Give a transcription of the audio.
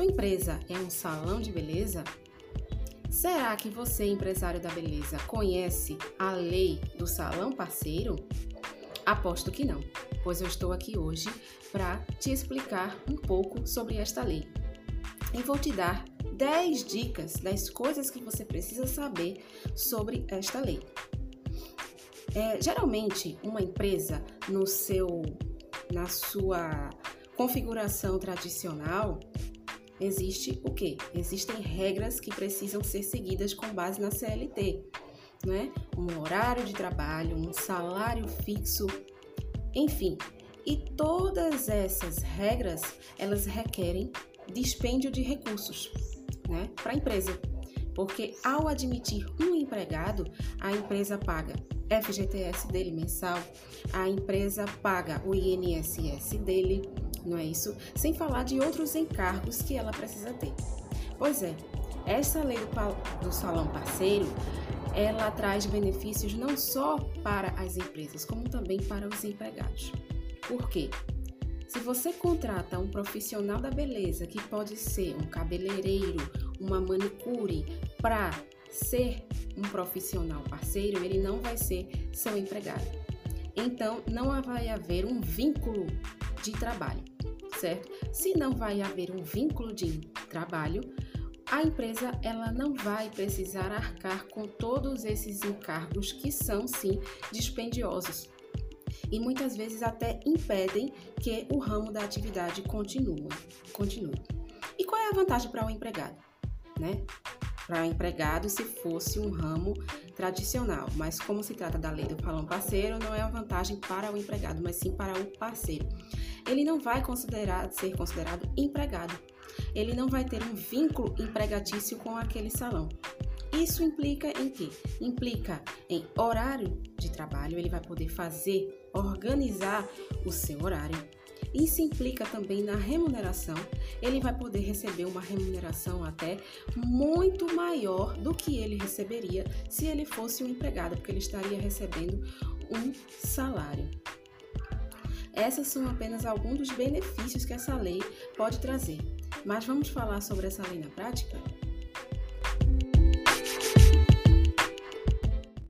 empresa é um salão de beleza, será que você, empresário da beleza, conhece a lei do salão parceiro? Aposto que não, pois eu estou aqui hoje para te explicar um pouco sobre esta lei. E vou te dar 10 dicas das coisas que você precisa saber sobre esta lei. É, geralmente, uma empresa no seu, na sua configuração tradicional, existe o quê? Existem regras que precisam ser seguidas com base na CLT, né? Um horário de trabalho, um salário fixo, enfim. E todas essas regras, elas requerem dispêndio de recursos, né, para a empresa. Porque ao admitir um empregado, a empresa paga FGTS dele mensal, a empresa paga o INSS dele, não é isso? Sem falar de outros encargos que ela precisa ter. Pois é, essa lei do, do salão parceiro, ela traz benefícios não só para as empresas, como também para os empregados. Por quê? Se você contrata um profissional da beleza, que pode ser um cabeleireiro, uma manicure, para ser um profissional parceiro, ele não vai ser seu empregado. Então, não vai haver um vínculo de trabalho, certo? Se não vai haver um vínculo de trabalho, a empresa ela não vai precisar arcar com todos esses encargos que são sim dispendiosos e muitas vezes até impedem que o ramo da atividade continue. continue. E qual é a vantagem para o empregado? Né? Para o empregado, se fosse um ramo tradicional, mas como se trata da lei do falão parceiro, não é uma vantagem para o empregado, mas sim para o parceiro. Ele não vai ser considerado empregado. Ele não vai ter um vínculo empregatício com aquele salão. Isso implica em quê? Implica em horário de trabalho, ele vai poder fazer, organizar o seu horário. Isso implica também na remuneração. Ele vai poder receber uma remuneração até muito maior do que ele receberia se ele fosse um empregado, porque ele estaria recebendo um salário. Essas são apenas alguns dos benefícios que essa lei pode trazer. Mas vamos falar sobre essa lei na prática?